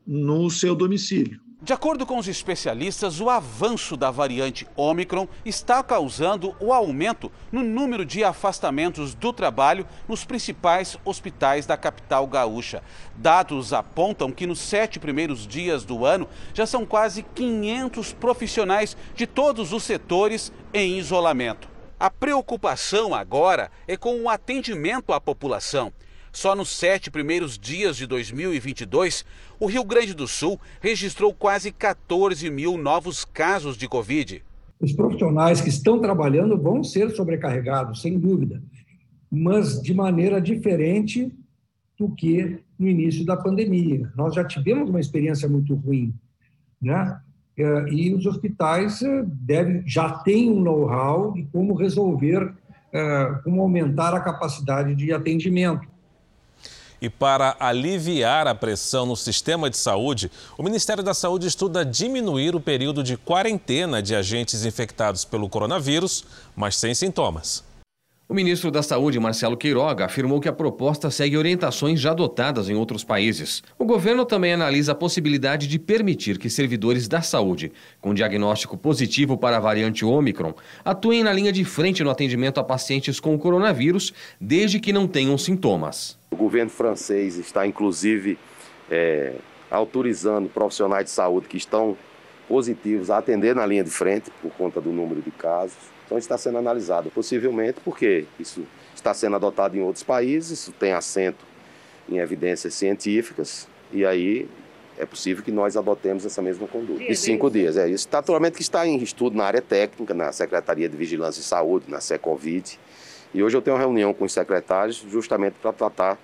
no seu domicílio. De acordo com os especialistas, o avanço da variante Omicron está causando o aumento no número de afastamentos do trabalho nos principais hospitais da capital gaúcha. Dados apontam que nos sete primeiros dias do ano já são quase 500 profissionais de todos os setores em isolamento. A preocupação agora é com o atendimento à população. Só nos sete primeiros dias de 2022, o Rio Grande do Sul registrou quase 14 mil novos casos de Covid. Os profissionais que estão trabalhando vão ser sobrecarregados, sem dúvida, mas de maneira diferente do que no início da pandemia. Nós já tivemos uma experiência muito ruim, né? E os hospitais devem, já têm um know-how de como resolver, como aumentar a capacidade de atendimento. E para aliviar a pressão no sistema de saúde, o Ministério da Saúde estuda diminuir o período de quarentena de agentes infectados pelo coronavírus, mas sem sintomas. O ministro da Saúde, Marcelo Queiroga, afirmou que a proposta segue orientações já adotadas em outros países. O governo também analisa a possibilidade de permitir que servidores da saúde com diagnóstico positivo para a variante Ômicron atuem na linha de frente no atendimento a pacientes com coronavírus, desde que não tenham sintomas. O governo francês está, inclusive, é, autorizando profissionais de saúde que estão positivos a atender na linha de frente por conta do número de casos. Então está sendo analisado, possivelmente porque isso está sendo adotado em outros países, isso tem assento em evidências científicas, e aí é possível que nós adotemos essa mesma conduta. De cinco dias, é isso. Naturalmente que está em estudo na área técnica, na Secretaria de Vigilância e Saúde, na Secovid. E hoje eu tenho uma reunião com os secretários justamente para tratar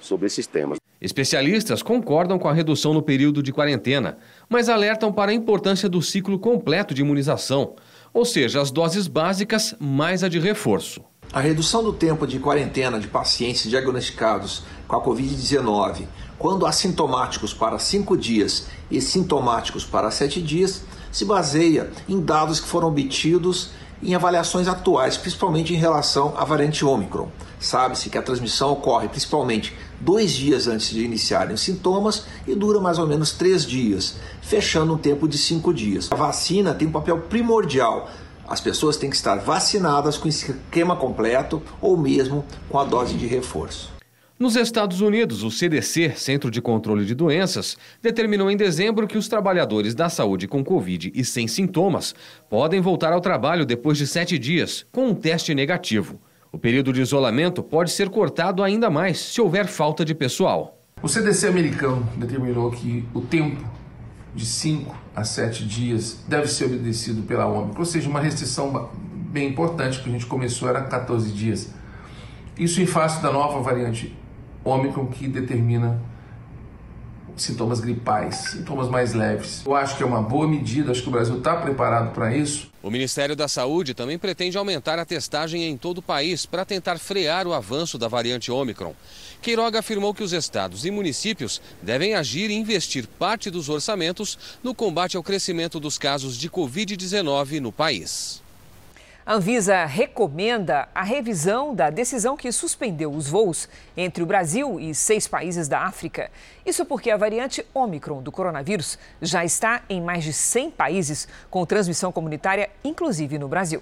sobre esses temas. Especialistas concordam com a redução no período de quarentena, mas alertam para a importância do ciclo completo de imunização, ou seja, as doses básicas mais a de reforço. A redução do tempo de quarentena de pacientes diagnosticados com a Covid-19, quando assintomáticos para 5 dias e sintomáticos para 7 dias, se baseia em dados que foram obtidos em avaliações atuais, principalmente em relação à variante Ômicron. Sabe-se que a transmissão ocorre principalmente dois dias antes de iniciarem os sintomas e dura mais ou menos três dias, fechando um tempo de cinco dias. A vacina tem um papel primordial as pessoas têm que estar vacinadas com esquema completo ou mesmo com a dose de reforço. Nos Estados Unidos, o CDC, Centro de Controle de Doenças, determinou em dezembro que os trabalhadores da saúde com Covid e sem sintomas podem voltar ao trabalho depois de sete dias, com um teste negativo. O período de isolamento pode ser cortado ainda mais se houver falta de pessoal. O CDC americano determinou que o tempo de 5 a 7 dias deve ser obedecido pela Ômicron, ou seja, uma restrição bem importante que a gente começou era 14 dias. Isso em face da nova variante Ômicron que determina sintomas gripais, sintomas mais leves. Eu acho que é uma boa medida, acho que o Brasil está preparado para isso. O Ministério da Saúde também pretende aumentar a testagem em todo o país para tentar frear o avanço da variante Ômicron. Queiroga afirmou que os estados e municípios devem agir e investir parte dos orçamentos no combate ao crescimento dos casos de Covid-19 no país. A Anvisa recomenda a revisão da decisão que suspendeu os voos entre o Brasil e seis países da África. Isso porque a variante Omicron do coronavírus já está em mais de 100 países, com transmissão comunitária, inclusive no Brasil.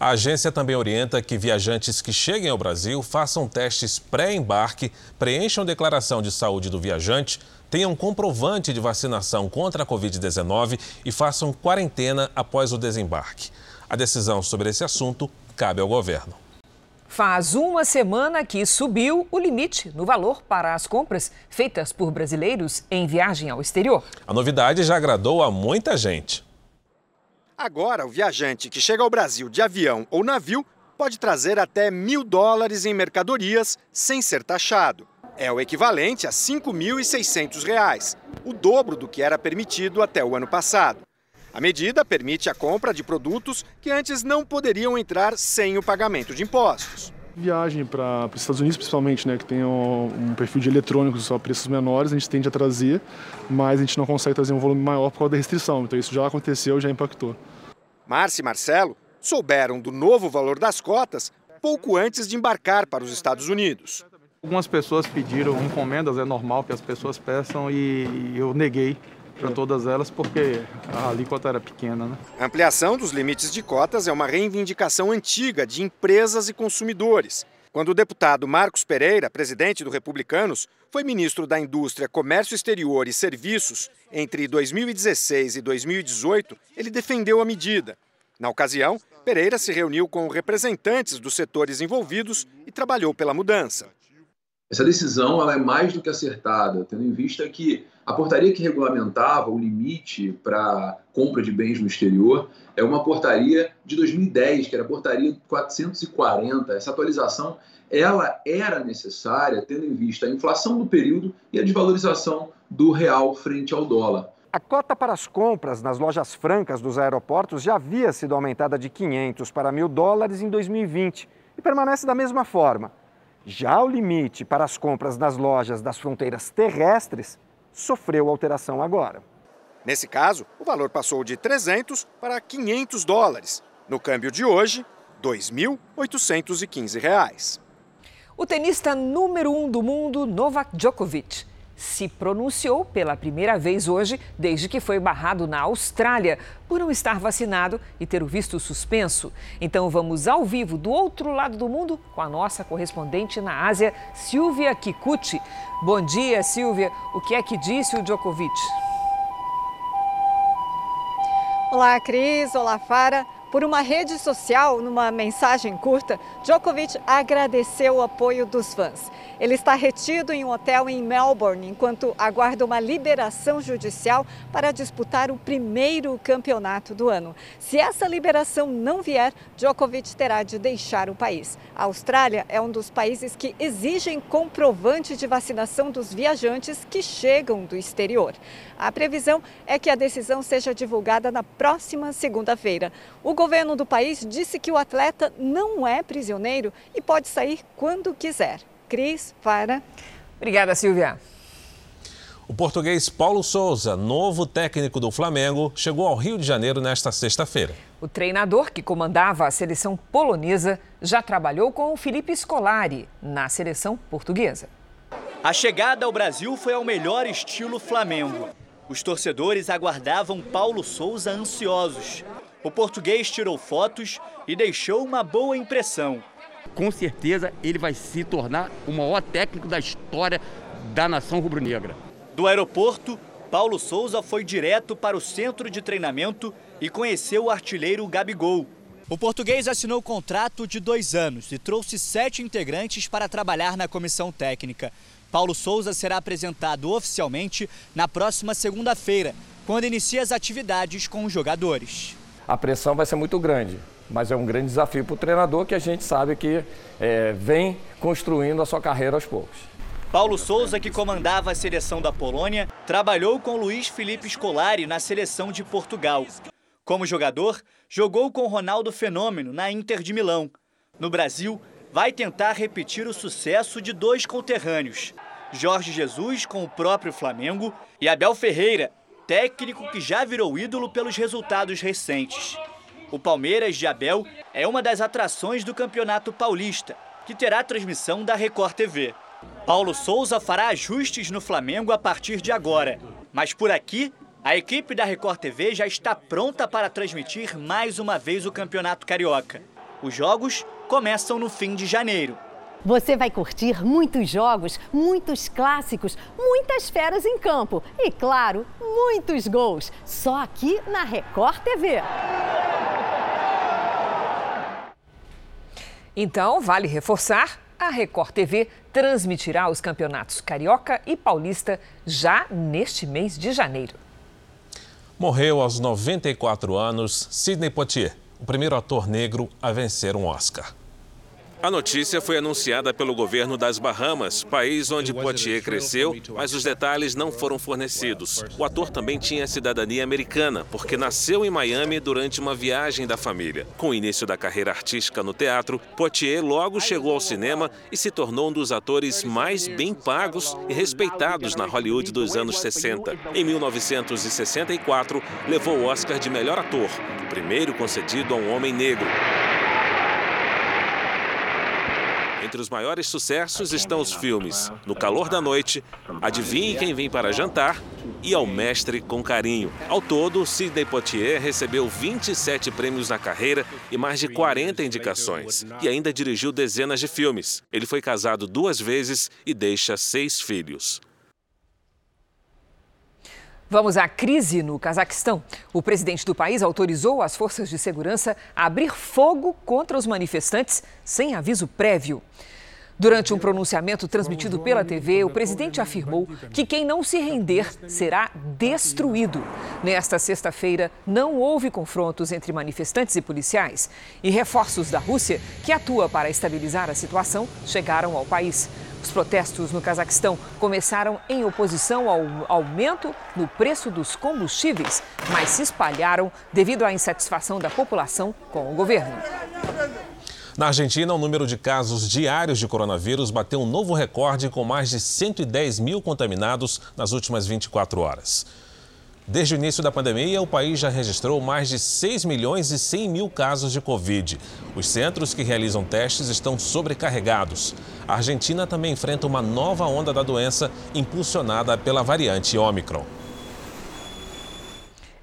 A agência também orienta que viajantes que cheguem ao Brasil façam testes pré-embarque, preencham declaração de saúde do viajante, tenham comprovante de vacinação contra a Covid-19 e façam quarentena após o desembarque. A decisão sobre esse assunto cabe ao governo. Faz uma semana que subiu o limite no valor para as compras feitas por brasileiros em viagem ao exterior. A novidade já agradou a muita gente. Agora, o viajante que chega ao Brasil de avião ou navio pode trazer até mil dólares em mercadorias sem ser taxado. É o equivalente a R$ 5.600, o dobro do que era permitido até o ano passado. A medida permite a compra de produtos que antes não poderiam entrar sem o pagamento de impostos. Viagem para os Estados Unidos, principalmente, né, que tem um, um perfil de eletrônicos só preços menores, a gente tende a trazer, mas a gente não consegue trazer um volume maior por causa da restrição. Então isso já aconteceu, já impactou. Márcia e Marcelo souberam do novo valor das cotas pouco antes de embarcar para os Estados Unidos. Algumas pessoas pediram encomendas, é normal que as pessoas peçam e eu neguei para todas elas porque a alíquota era pequena. Né? A ampliação dos limites de cotas é uma reivindicação antiga de empresas e consumidores. Quando o deputado Marcos Pereira, presidente do Republicanos, foi ministro da Indústria, Comércio Exterior e Serviços entre 2016 e 2018, ele defendeu a medida. Na ocasião, Pereira se reuniu com representantes dos setores envolvidos e trabalhou pela mudança. Essa decisão ela é mais do que acertada, tendo em vista que a portaria que regulamentava o limite para compra de bens no exterior é uma portaria de 2010, que era a portaria 440. Essa atualização ela era necessária, tendo em vista a inflação do período e a desvalorização do real frente ao dólar. A cota para as compras nas lojas francas dos aeroportos já havia sido aumentada de 500 para 1.000 dólares em 2020 e permanece da mesma forma. Já o limite para as compras nas lojas das fronteiras terrestres sofreu alteração agora. Nesse caso, o valor passou de 300 para 500 dólares. No câmbio de hoje, R$ 2.815. O tenista número um do mundo, Novak Djokovic, se pronunciou pela primeira vez hoje desde que foi barrado na Austrália por não estar vacinado e ter o visto suspenso. Então vamos ao vivo do outro lado do mundo com a nossa correspondente na Ásia, Silvia Kikuchi. Bom dia, Silvia. O que é que disse o Djokovic? Olá, Cris. Olá, Fara. Por uma rede social, numa mensagem curta, Djokovic agradeceu o apoio dos fãs. Ele está retido em um hotel em Melbourne enquanto aguarda uma liberação judicial para disputar o primeiro campeonato do ano. Se essa liberação não vier, Djokovic terá de deixar o país. A Austrália é um dos países que exigem comprovante de vacinação dos viajantes que chegam do exterior. A previsão é que a decisão seja divulgada na próxima segunda-feira. O governo do país disse que o atleta não é prisioneiro e pode sair quando quiser. Cris, para. Obrigada, Silvia. O português Paulo Souza, novo técnico do Flamengo, chegou ao Rio de Janeiro nesta sexta-feira. O treinador que comandava a seleção polonesa já trabalhou com o Felipe Scolari na seleção portuguesa. A chegada ao Brasil foi ao melhor estilo Flamengo. Os torcedores aguardavam Paulo Souza ansiosos. O português tirou fotos e deixou uma boa impressão. Com certeza ele vai se tornar o maior técnico da história da nação rubro-negra. Do aeroporto, Paulo Souza foi direto para o centro de treinamento e conheceu o artilheiro Gabigol. O português assinou contrato de dois anos e trouxe sete integrantes para trabalhar na comissão técnica. Paulo Souza será apresentado oficialmente na próxima segunda-feira, quando inicia as atividades com os jogadores. A pressão vai ser muito grande, mas é um grande desafio para o treinador que a gente sabe que é, vem construindo a sua carreira aos poucos. Paulo Souza, que comandava a seleção da Polônia, trabalhou com Luiz Felipe Scolari na seleção de Portugal. Como jogador, jogou com Ronaldo Fenômeno na Inter de Milão. No Brasil, vai tentar repetir o sucesso de dois conterrâneos, Jorge Jesus com o próprio Flamengo e Abel Ferreira, técnico que já virou ídolo pelos resultados recentes. O Palmeiras de Abel é uma das atrações do Campeonato Paulista, que terá transmissão da Record TV. Paulo Souza fará ajustes no Flamengo a partir de agora, mas por aqui a equipe da Record TV já está pronta para transmitir mais uma vez o Campeonato Carioca. Os jogos começam no fim de janeiro. Você vai curtir muitos jogos, muitos clássicos, muitas feras em campo e, claro, muitos gols. Só aqui na Record TV. Então, vale reforçar: a Record TV transmitirá os campeonatos Carioca e Paulista já neste mês de janeiro. Morreu aos 94 anos Sidney Poitier, o primeiro ator negro a vencer um Oscar. A notícia foi anunciada pelo governo das Bahamas, país onde Poitier cresceu, mas os detalhes não foram fornecidos. O ator também tinha cidadania americana, porque nasceu em Miami durante uma viagem da família. Com o início da carreira artística no teatro, Poitier logo chegou ao cinema e se tornou um dos atores mais bem pagos e respeitados na Hollywood dos anos 60. Em 1964, levou o Oscar de melhor ator, o primeiro concedido a um homem negro. Entre os maiores sucessos estão os filmes No Calor da Noite, Adivinhe Quem Vem para Jantar e Ao Mestre com Carinho. Ao todo, Sidney Poitier recebeu 27 prêmios na carreira e mais de 40 indicações. E ainda dirigiu dezenas de filmes. Ele foi casado duas vezes e deixa seis filhos. Vamos à crise no Cazaquistão. O presidente do país autorizou as forças de segurança a abrir fogo contra os manifestantes sem aviso prévio. Durante um pronunciamento transmitido pela TV, o presidente afirmou que quem não se render será destruído. Nesta sexta-feira, não houve confrontos entre manifestantes e policiais. E reforços da Rússia, que atua para estabilizar a situação, chegaram ao país. Os protestos no Cazaquistão começaram em oposição ao aumento no preço dos combustíveis, mas se espalharam devido à insatisfação da população com o governo. Na Argentina, o número de casos diários de coronavírus bateu um novo recorde com mais de 110 mil contaminados nas últimas 24 horas. Desde o início da pandemia, o país já registrou mais de 6 milhões e 100 mil casos de Covid. Os centros que realizam testes estão sobrecarregados. A Argentina também enfrenta uma nova onda da doença, impulsionada pela variante Omicron.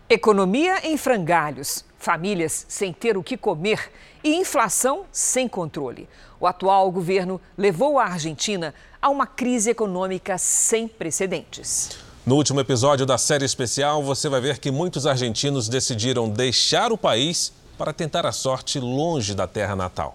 Economia em frangalhos, famílias sem ter o que comer e inflação sem controle. O atual governo levou a Argentina a uma crise econômica sem precedentes. No último episódio da série especial, você vai ver que muitos argentinos decidiram deixar o país para tentar a sorte longe da terra natal.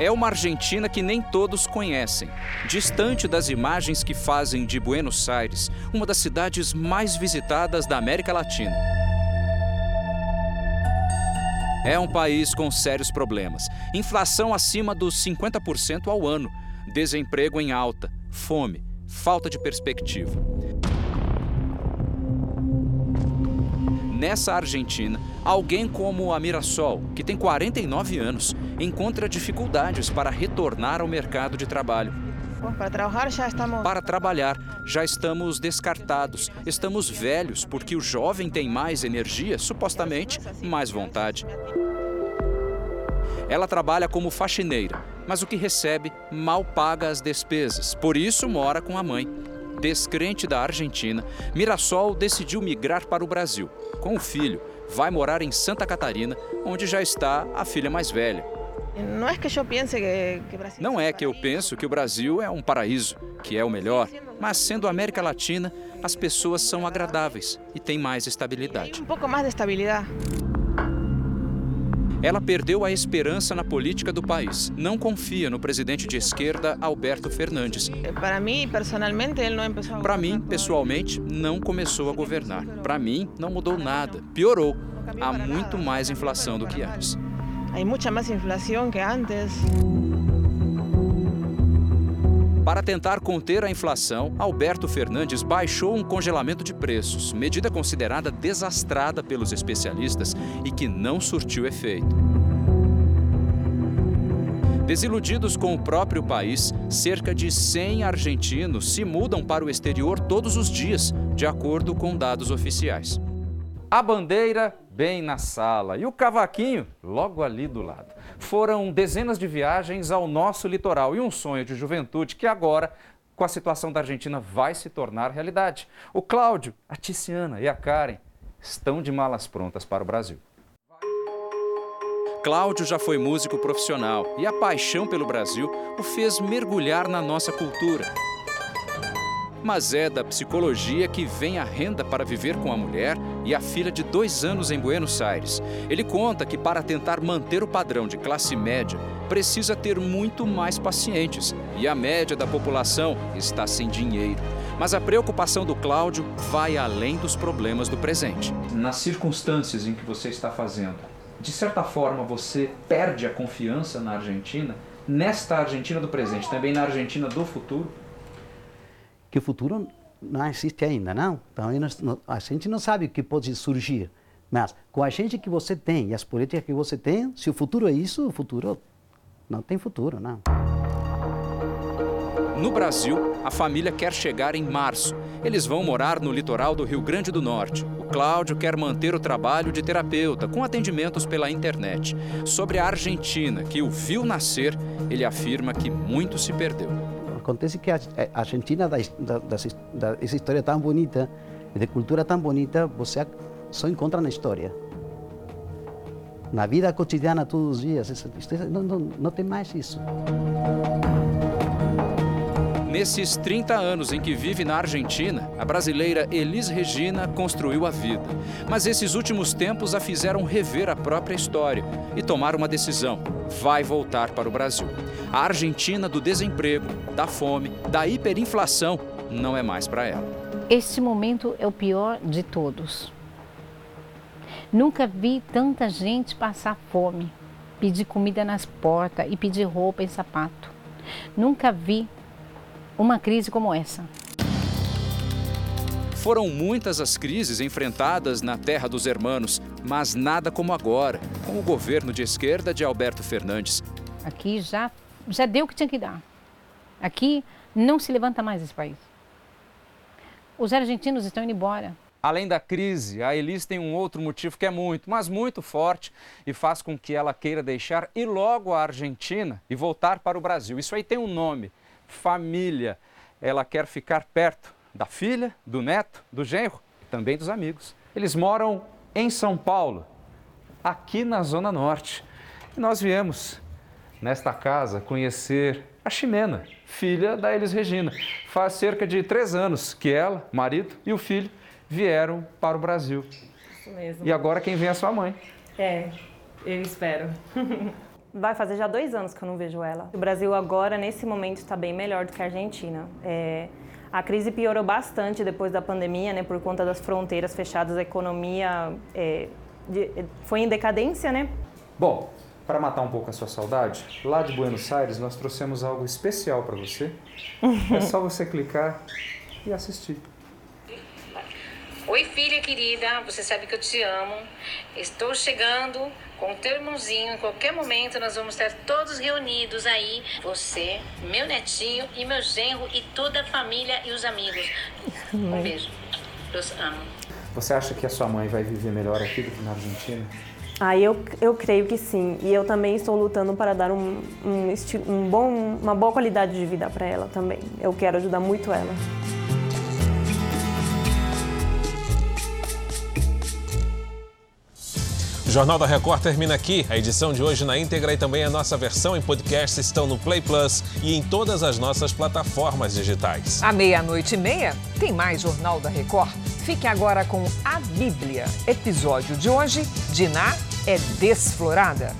É uma Argentina que nem todos conhecem, distante das imagens que fazem de Buenos Aires uma das cidades mais visitadas da América Latina. É um país com sérios problemas. Inflação acima dos 50% ao ano, desemprego em alta, fome, falta de perspectiva. Nessa Argentina, alguém como a Mirassol, que tem 49 anos, encontra dificuldades para retornar ao mercado de trabalho. Para trabalhar já estamos. Descartados. Estamos velhos porque o jovem tem mais energia, supostamente mais vontade. Ela trabalha como faxineira, mas o que recebe mal paga as despesas. Por isso mora com a mãe. Descrente da Argentina, Mirassol decidiu migrar para o Brasil. Com o filho, vai morar em Santa Catarina, onde já está a filha mais velha. Não é que eu é eu penso que o Brasil é um paraíso, que é o melhor, mas sendo América Latina, as pessoas são agradáveis e têm mais estabilidade. um pouco mais de estabilidade. Ela perdeu a esperança na política do país. Não confia no presidente de esquerda, Alberto Fernandes. Para mim, personalmente, ele não começou Para mim, pessoalmente, não começou a governar. Para mim, não mudou nada. Piorou. Há muito mais inflação do que antes. Há muita mais inflação que antes. Para tentar conter a inflação, Alberto Fernandes baixou um congelamento de preços, medida considerada desastrada pelos especialistas e que não surtiu efeito. Desiludidos com o próprio país, cerca de 100 argentinos se mudam para o exterior todos os dias, de acordo com dados oficiais. A bandeira bem na sala e o cavaquinho logo ali do lado. Foram dezenas de viagens ao nosso litoral e um sonho de juventude que agora, com a situação da Argentina, vai se tornar realidade. O Cláudio, a Tiziana e a Karen estão de malas prontas para o Brasil. Cláudio já foi músico profissional e a paixão pelo Brasil o fez mergulhar na nossa cultura. Mas é da psicologia que vem a renda para viver com a mulher e a filha de dois anos em Buenos Aires. Ele conta que para tentar manter o padrão de classe média, precisa ter muito mais pacientes e a média da população está sem dinheiro. Mas a preocupação do Cláudio vai além dos problemas do presente. Nas circunstâncias em que você está fazendo, de certa forma você perde a confiança na Argentina, nesta Argentina do presente, também na Argentina do futuro? Que o futuro não existe ainda, não. Então a gente não sabe o que pode surgir. Mas com a gente que você tem e as políticas que você tem, se o futuro é isso, o futuro não tem futuro, não. No Brasil, a família quer chegar em março. Eles vão morar no litoral do Rio Grande do Norte. O Cláudio quer manter o trabalho de terapeuta com atendimentos pela internet. Sobre a Argentina, que o viu nascer, ele afirma que muito se perdeu. Acontece que a Argentina, da, da, da, essa história tão bonita, de cultura tão bonita, você só encontra na história. Na vida cotidiana, todos os dias, não, não, não tem mais isso. Nesses 30 anos em que vive na Argentina, a brasileira Elis Regina construiu a vida. Mas esses últimos tempos a fizeram rever a própria história e tomar uma decisão: vai voltar para o Brasil. A Argentina do desemprego, da fome, da hiperinflação não é mais para ela. Este momento é o pior de todos. Nunca vi tanta gente passar fome, pedir comida nas portas e pedir roupa e sapato. Nunca vi uma crise como essa. Foram muitas as crises enfrentadas na terra dos hermanos, mas nada como agora, com o governo de esquerda de Alberto Fernandes. Aqui já, já deu o que tinha que dar. Aqui não se levanta mais esse país. Os argentinos estão indo embora. Além da crise, a Elis tem um outro motivo que é muito, mas muito forte e faz com que ela queira deixar ir logo a Argentina e voltar para o Brasil. Isso aí tem um nome: família. Ela quer ficar perto da filha, do neto, do genro e também dos amigos. Eles moram em São Paulo, aqui na Zona Norte. E nós viemos nesta casa, conhecer a Ximena, filha da Elis Regina. Faz cerca de três anos que ela, marido e o filho vieram para o Brasil. Isso mesmo. E agora quem vem é a sua mãe. É, eu espero. Vai fazer já dois anos que eu não vejo ela. O Brasil agora, nesse momento, está bem melhor do que a Argentina. É, a crise piorou bastante depois da pandemia, né, por conta das fronteiras fechadas, a economia é, de, foi em decadência, né? Bom, para matar um pouco a sua saudade, lá de Buenos Aires nós trouxemos algo especial para você. é só você clicar e assistir. Oi, filha querida, você sabe que eu te amo. Estou chegando com o teu irmãozinho. Em qualquer momento nós vamos estar todos reunidos aí. Você, meu netinho e meu genro e toda a família e os amigos. Um beijo. Os amo. Você acha que a sua mãe vai viver melhor aqui do que na Argentina? Ah, eu, eu creio que sim. E eu também estou lutando para dar um, um, estilo, um bom, uma boa qualidade de vida para ela também. Eu quero ajudar muito ela. O Jornal da Record termina aqui. A edição de hoje na íntegra e também a nossa versão em podcast estão no Play Plus e em todas as nossas plataformas digitais. À meia-noite e meia, tem mais Jornal da Record. Fique agora com a Bíblia. Episódio de hoje: Diná é desflorada.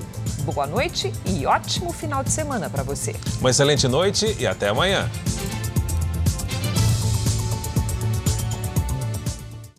Boa noite e ótimo final de semana para você. Uma excelente noite e até amanhã.